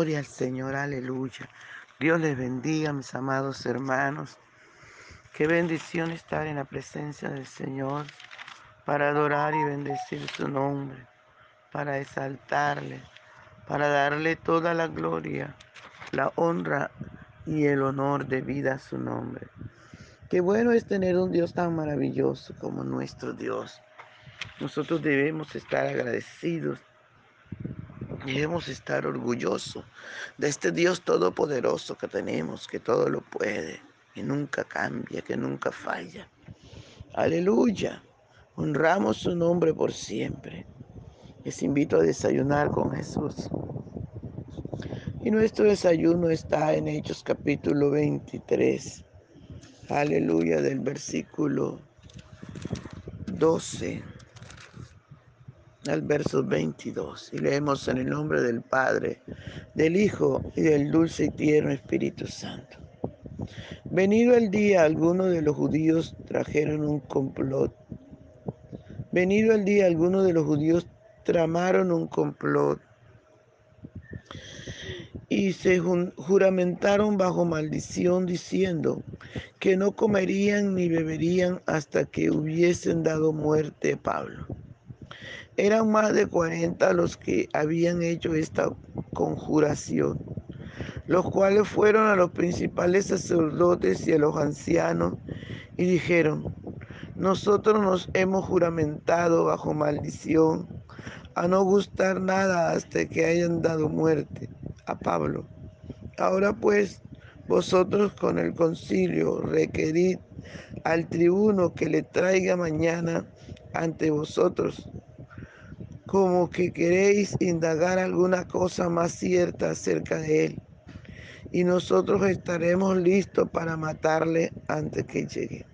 Gloria al Señor, aleluya. Dios les bendiga, mis amados hermanos. Qué bendición estar en la presencia del Señor para adorar y bendecir su nombre, para exaltarle, para darle toda la gloria, la honra y el honor de vida a su nombre. Qué bueno es tener un Dios tan maravilloso como nuestro Dios. Nosotros debemos estar agradecidos Debemos estar orgullosos de este Dios todopoderoso que tenemos, que todo lo puede, que nunca cambia, que nunca falla. Aleluya. Honramos su nombre por siempre. Les invito a desayunar con Jesús. Y nuestro desayuno está en Hechos capítulo 23. Aleluya del versículo 12 al verso 22 y leemos en el nombre del Padre, del Hijo y del dulce y tierno Espíritu Santo. Venido el día, algunos de los judíos trajeron un complot. Venido el día, algunos de los judíos tramaron un complot y se juramentaron bajo maldición diciendo que no comerían ni beberían hasta que hubiesen dado muerte a Pablo. Eran más de 40 los que habían hecho esta conjuración, los cuales fueron a los principales sacerdotes y a los ancianos y dijeron, nosotros nos hemos juramentado bajo maldición a no gustar nada hasta que hayan dado muerte a Pablo. Ahora pues, vosotros con el concilio requerid al tribuno que le traiga mañana ante vosotros como que queréis indagar alguna cosa más cierta acerca de él. Y nosotros estaremos listos para matarle antes que llegue.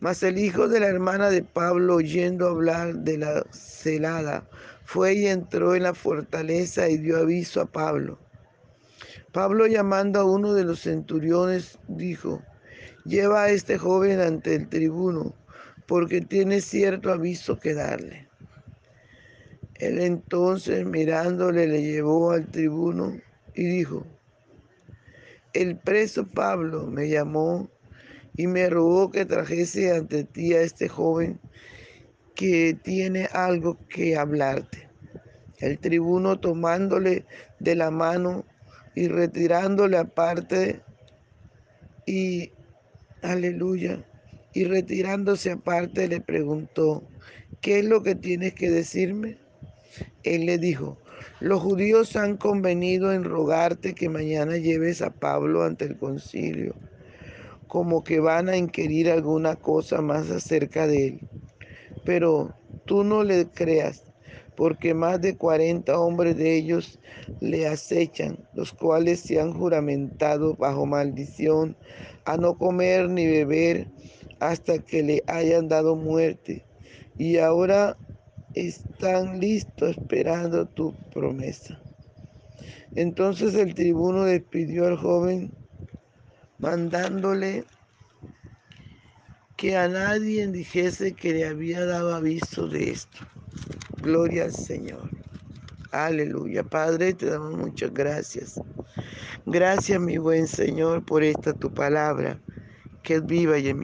Mas el hijo de la hermana de Pablo, oyendo hablar de la celada, fue y entró en la fortaleza y dio aviso a Pablo. Pablo llamando a uno de los centuriones, dijo, lleva a este joven ante el tribuno, porque tiene cierto aviso que darle. Él entonces mirándole le llevó al tribuno y dijo, el preso Pablo me llamó y me rogó que trajese ante ti a este joven que tiene algo que hablarte. El tribuno tomándole de la mano y retirándole aparte y aleluya, y retirándose aparte le preguntó, ¿qué es lo que tienes que decirme? Él le dijo, los judíos han convenido en rogarte que mañana lleves a Pablo ante el concilio, como que van a inquirir alguna cosa más acerca de él. Pero tú no le creas, porque más de cuarenta hombres de ellos le acechan, los cuales se han juramentado bajo maldición a no comer ni beber hasta que le hayan dado muerte. Y ahora están listos esperando tu promesa. Entonces el tribuno despidió al joven mandándole que a nadie dijese que le había dado aviso de esto. Gloria al Señor. Aleluya. Padre, te damos muchas gracias. Gracias, mi buen Señor, por esta tu palabra, que es viva y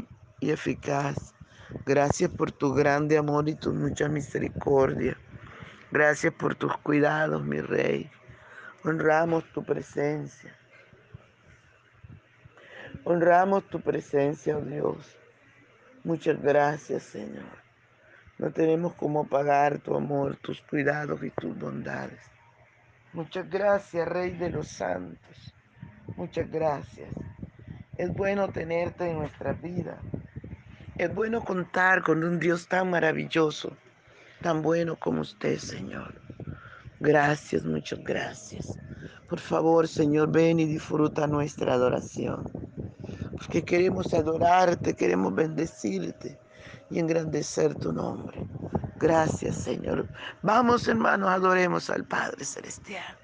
eficaz Gracias por tu grande amor y tu mucha misericordia. Gracias por tus cuidados, mi Rey. Honramos tu presencia. Honramos tu presencia, oh Dios. Muchas gracias, Señor. No tenemos cómo pagar tu amor, tus cuidados y tus bondades. Muchas gracias, Rey de los Santos. Muchas gracias. Es bueno tenerte en nuestra vida. Es bueno contar con un Dios tan maravilloso, tan bueno como usted, Señor. Gracias, muchas gracias. Por favor, Señor, ven y disfruta nuestra adoración. Porque queremos adorarte, queremos bendecirte y engrandecer tu nombre. Gracias, Señor. Vamos, hermanos, adoremos al Padre Celestial.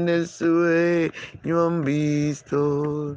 en el sueño han visto.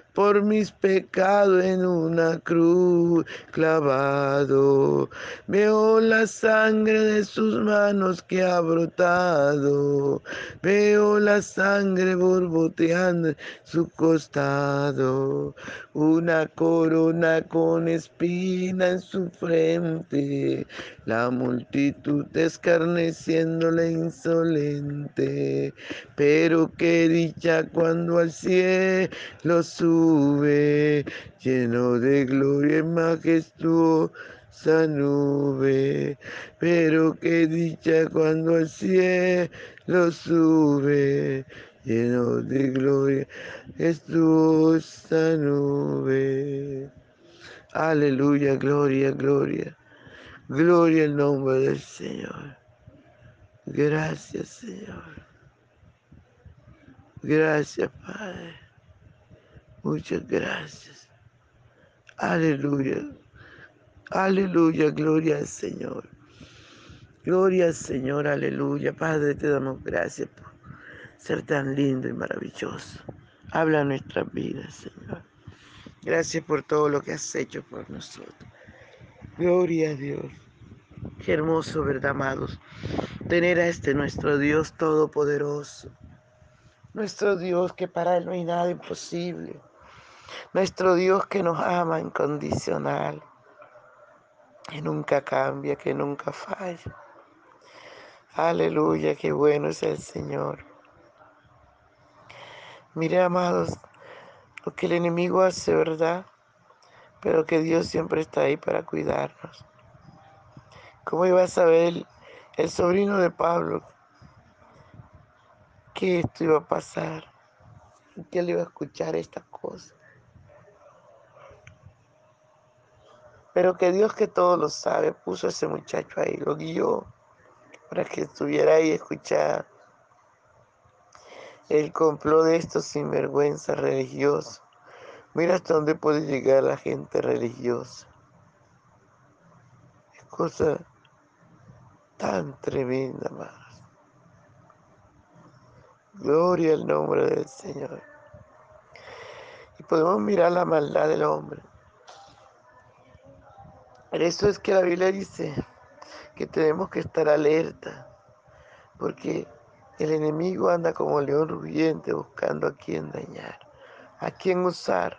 por mis pecados en una cruz clavado. Veo la sangre de sus manos que ha brotado. Veo la sangre borboteando su costado. Una corona con espina en su frente. La multitud escarneciéndole insolente. Pero qué dicha cuando al cielo sube, lleno de gloria y majestuosa nube. Pero qué dicha cuando al cielo sube, lleno de gloria, majestuosa nube. Aleluya, gloria, gloria. Gloria al nombre del Señor. Gracias, Señor. Gracias, Padre. Muchas gracias. Aleluya. Aleluya, gloria al Señor. Gloria al Señor, aleluya. Padre, te damos gracias por ser tan lindo y maravilloso. Habla nuestras vidas, Señor. Gracias por todo lo que has hecho por nosotros. Gloria a Dios. Qué hermoso, ¿verdad, amados? Tener a este nuestro Dios todopoderoso. Nuestro Dios que para Él no hay nada imposible. Nuestro Dios que nos ama incondicional. Que nunca cambia, que nunca falla. Aleluya, qué bueno es el Señor. Mire, amados, lo que el enemigo hace, ¿verdad? Pero que Dios siempre está ahí para cuidarnos. ¿Cómo iba a saber el, sobrino de Pablo que esto iba a pasar? Que él iba a escuchar estas cosas. Pero que Dios que todo lo sabe puso a ese muchacho ahí, lo guió para que estuviera ahí y escuchara el complot de estos sinvergüenza religiosos. Mira hasta dónde puede llegar la gente religiosa. Es cosa tan tremenda, más. Gloria al nombre del Señor. Y podemos mirar la maldad del hombre. Por eso es que la Biblia dice que tenemos que estar alerta, porque El enemigo anda como león rugiente buscando a quien dañar, a quien usar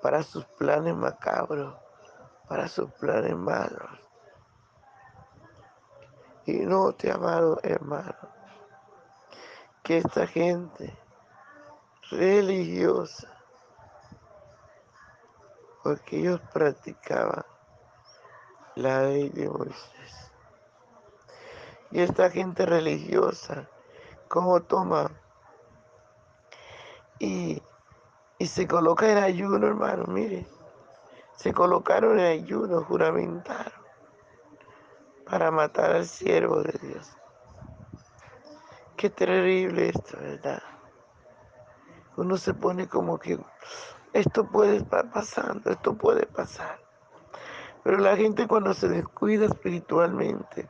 para sus planes macabros, para sus planes malos. Y no te amado hermano, que esta gente religiosa, porque ellos practicaban la ley de Moisés. Y esta gente religiosa, como toma y, y se coloca en ayuno, hermano, mire, se colocaron en ayuno, juramentaron para matar al siervo de Dios. Qué terrible esto, ¿verdad? Uno se pone como que esto puede estar pasando, esto puede pasar. Pero la gente cuando se descuida espiritualmente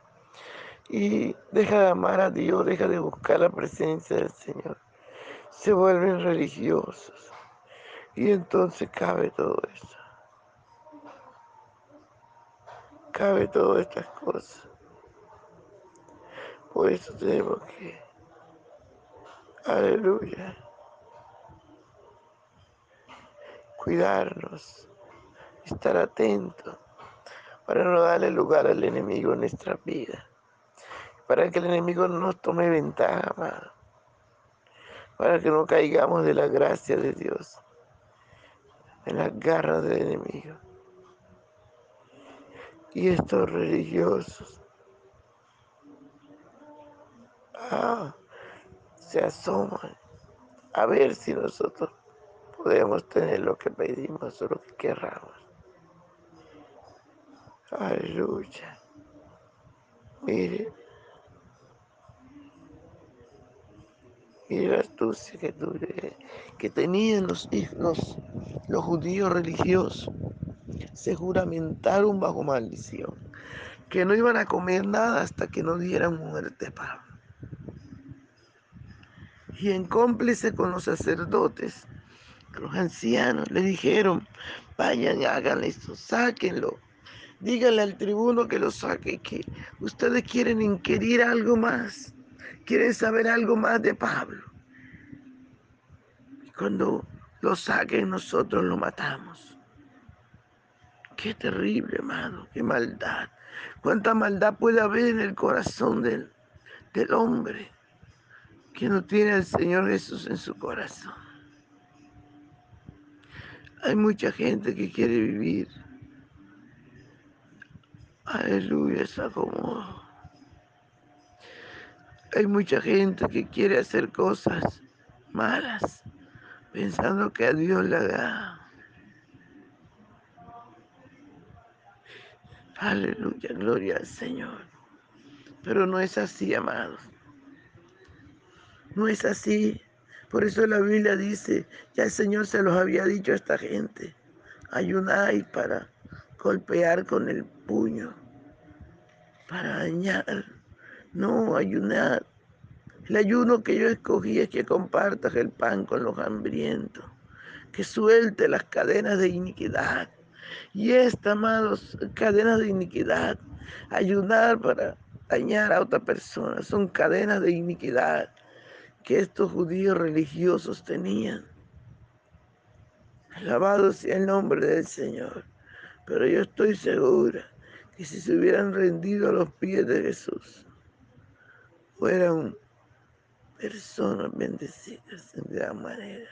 y deja de amar a Dios, deja de buscar la presencia del Señor, se vuelven religiosos. Y entonces cabe todo eso. cabe todas estas cosas. Por eso tenemos que, aleluya, cuidarnos, estar atentos para no darle lugar al enemigo en nuestra vida, para que el enemigo no tome ventaja, para que no caigamos de la gracia de Dios en las garras del enemigo y estos religiosos ah, se asoman a ver si nosotros podemos tener lo que pedimos o lo que querramos. Aleluya. Mire, mire la astucia que, que tenían los, los, los judíos religiosos se juramentaron bajo maldición que no iban a comer nada hasta que no dieran muerte a Pablo. Y en cómplice con los sacerdotes, los ancianos, le dijeron, vayan, hagan esto, sáquenlo. Díganle al tribuno que lo saque, que ustedes quieren inquirir algo más, quieren saber algo más de Pablo. Cuando lo saquen, nosotros lo matamos. Qué terrible, hermano, qué maldad. Cuánta maldad puede haber en el corazón del, del hombre que no tiene al Señor Jesús en su corazón. Hay mucha gente que quiere vivir. Aleluya, es acomodo. Hay mucha gente que quiere hacer cosas malas, pensando que a Dios le da. Aleluya, gloria al Señor. Pero no es así, amados. No es así. Por eso la Biblia dice, ya el Señor se los había dicho a esta gente, ayunáis para golpear con el puño, para dañar. No, ayunar. El ayuno que yo escogí es que compartas el pan con los hambrientos, que suelte las cadenas de iniquidad, y esta, amados, cadenas de iniquidad, ayudar para dañar a otra persona, son cadenas de iniquidad que estos judíos religiosos tenían. Alabado sea el nombre del Señor. Pero yo estoy segura que si se hubieran rendido a los pies de Jesús, fueran personas bendecidas en gran manera.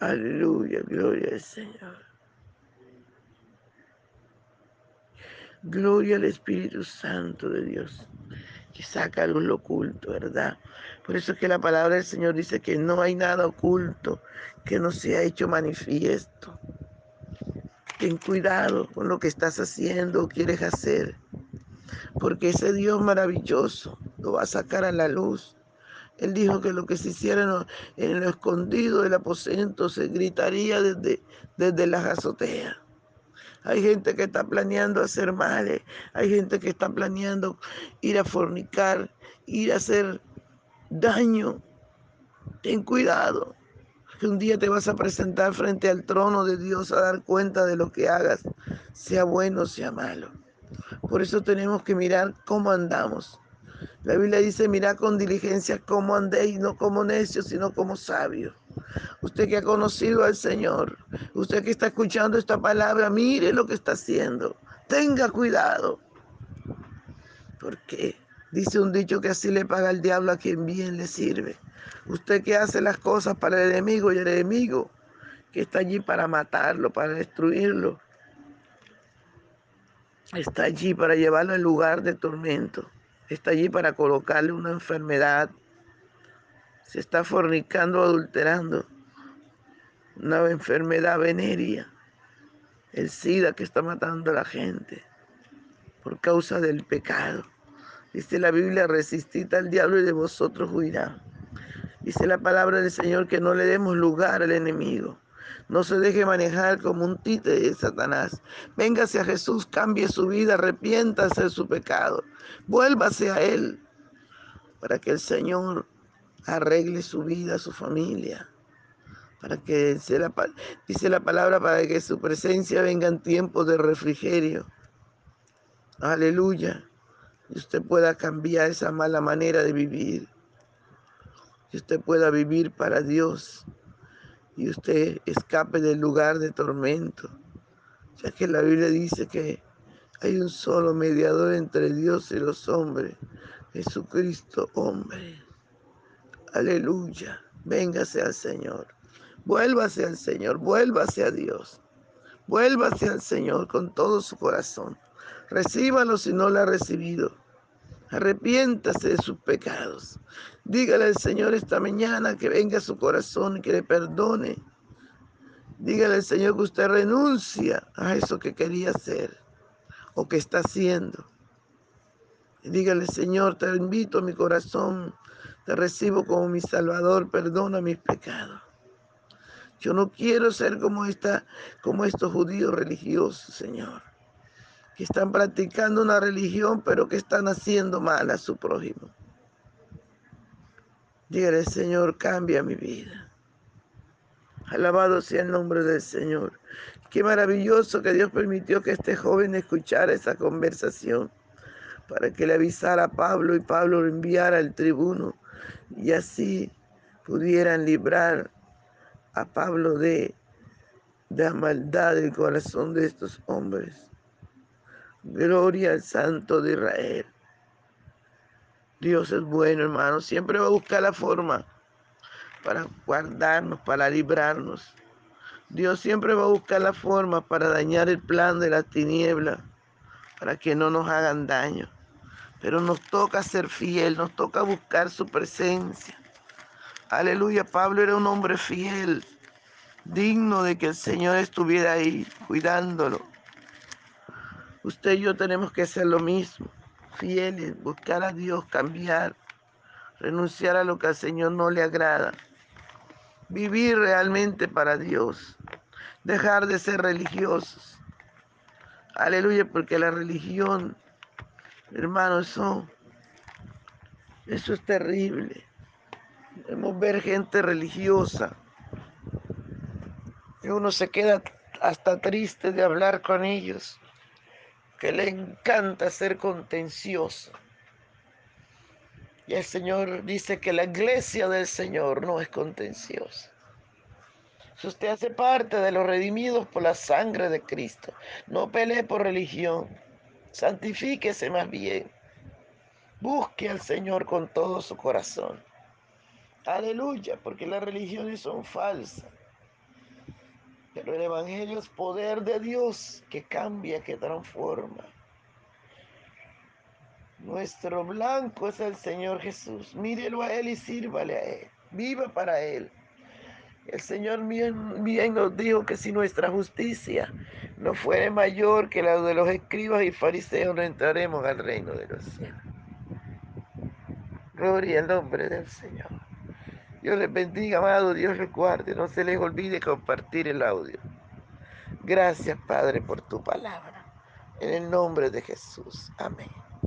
Aleluya, gloria al Señor. Gloria al Espíritu Santo de Dios, que saca luz lo oculto, ¿verdad? Por eso es que la palabra del Señor dice que no hay nada oculto que no sea hecho manifiesto. Ten cuidado con lo que estás haciendo o quieres hacer, porque ese Dios maravilloso lo va a sacar a la luz él dijo que lo que se hiciera en lo escondido del aposento se gritaría desde, desde las azoteas. Hay gente que está planeando hacer males, hay gente que está planeando ir a fornicar, ir a hacer daño. Ten cuidado, que un día te vas a presentar frente al trono de Dios a dar cuenta de lo que hagas, sea bueno o sea malo. Por eso tenemos que mirar cómo andamos, La Biblia dice, mira con diligencia cómo andéis, no como necios, sino como sabios. Usted que ha conocido al Señor, usted que está escuchando esta palabra, mire lo que está haciendo. Tenga cuidado. Porque dice un dicho que así le paga el diablo a quien bien le sirve. Usted que hace las cosas para el enemigo y el enemigo que está allí para matarlo, para destruirlo, está allí para llevarlo al lugar de tormento está allí para colocarle una enfermedad, se está fornicando, adulterando, una enfermedad venérea, el SIDA que está matando a la gente por causa del pecado. Dice la Biblia, resistid al diablo y de vosotros huirá. Dice la palabra del Señor que no le demos lugar al enemigo. No se deje manejar como un títere de Satanás. Véngase a Jesús, cambie su vida, arrepiéntase de su pecado. Vuélvase a Él para que el Señor arregle su vida, su familia. Para que, dice la, dice la palabra, para que su presencia venga en tiempos de refrigerio. Aleluya. Y usted pueda cambiar esa mala manera de vivir. Y usted pueda vivir para Dios y usted escape del lugar de tormento, ya que la Biblia dice que hay un solo mediador entre Dios y los hombres, Jesucristo hombre. Aleluya, véngase al Señor, vuélvase al Señor, vuélvase a Dios, vuélvase al Señor con todo su corazón. Recíbalo si no lo ha recibido. Arrepiéntase de sus pecados. Dígale al Señor esta mañana que venga a su corazón y que le perdone. Dígale al Señor que usted renuncia a eso que quería hacer o que está haciendo. dígale, Señor, te invito a mi corazón, te recibo como mi Salvador, perdona mis pecados. Yo no quiero ser como, esta, como estos judíos religiosos, Señor que están practicando una religión, pero que están haciendo mal a su prójimo. Dígale, Señor, cambia mi vida. Alabado sea el nombre del Señor. Qué maravilloso que Dios permitió que este joven escuchara esa conversación para que le avisara a Pablo y Pablo lo enviara al tribuno y así pudieran librar a Pablo de, de la maldad del corazón de estos hombres. Gloria al Santo de Israel. Dios es bueno, hermano. Siempre va a buscar la forma para guardarnos, para librarnos. Dios siempre va a buscar la forma para dañar el plan de la tiniebla, para que no nos hagan daño. Pero nos toca ser fiel, nos toca buscar su presencia. Aleluya, Pablo era un hombre fiel, digno de que el Señor estuviera ahí cuidándolo Usted y yo tenemos que hacer lo mismo, fieles, buscar a Dios, cambiar, renunciar a lo que al Señor no le agrada, vivir realmente para Dios, dejar de ser religiosos. Aleluya, porque la religión, hermano, eso, eso es terrible. Debemos ver gente religiosa. Y uno se queda hasta triste de hablar con ellos que le encanta ser contencioso. Y el Señor dice que la iglesia del Señor no es contenciosa. Si usted hace parte de los redimidos por la sangre de Cristo, no pelee por religión, santifíquese más bien. Busque al Señor con todo su corazón. Aleluya, porque las religiones son falsas. Pero el Evangelio es poder de Dios que cambia, que transforma. Nuestro blanco es el Señor Jesús. Mírelo a Él y sírvale a Él. Viva para Él. El Señor bien, bien, nos dijo que si nuestra justicia no fuere mayor que la de los escribas y fariseos, no entraremos al reino de los cielos. Gloria al nombre del Señor. Dios les bendiga, amado. Dios les guarde. No se les olvide compartir el audio. Gracias, Padre, por tu palabra. En el nombre de Jesús. Amén.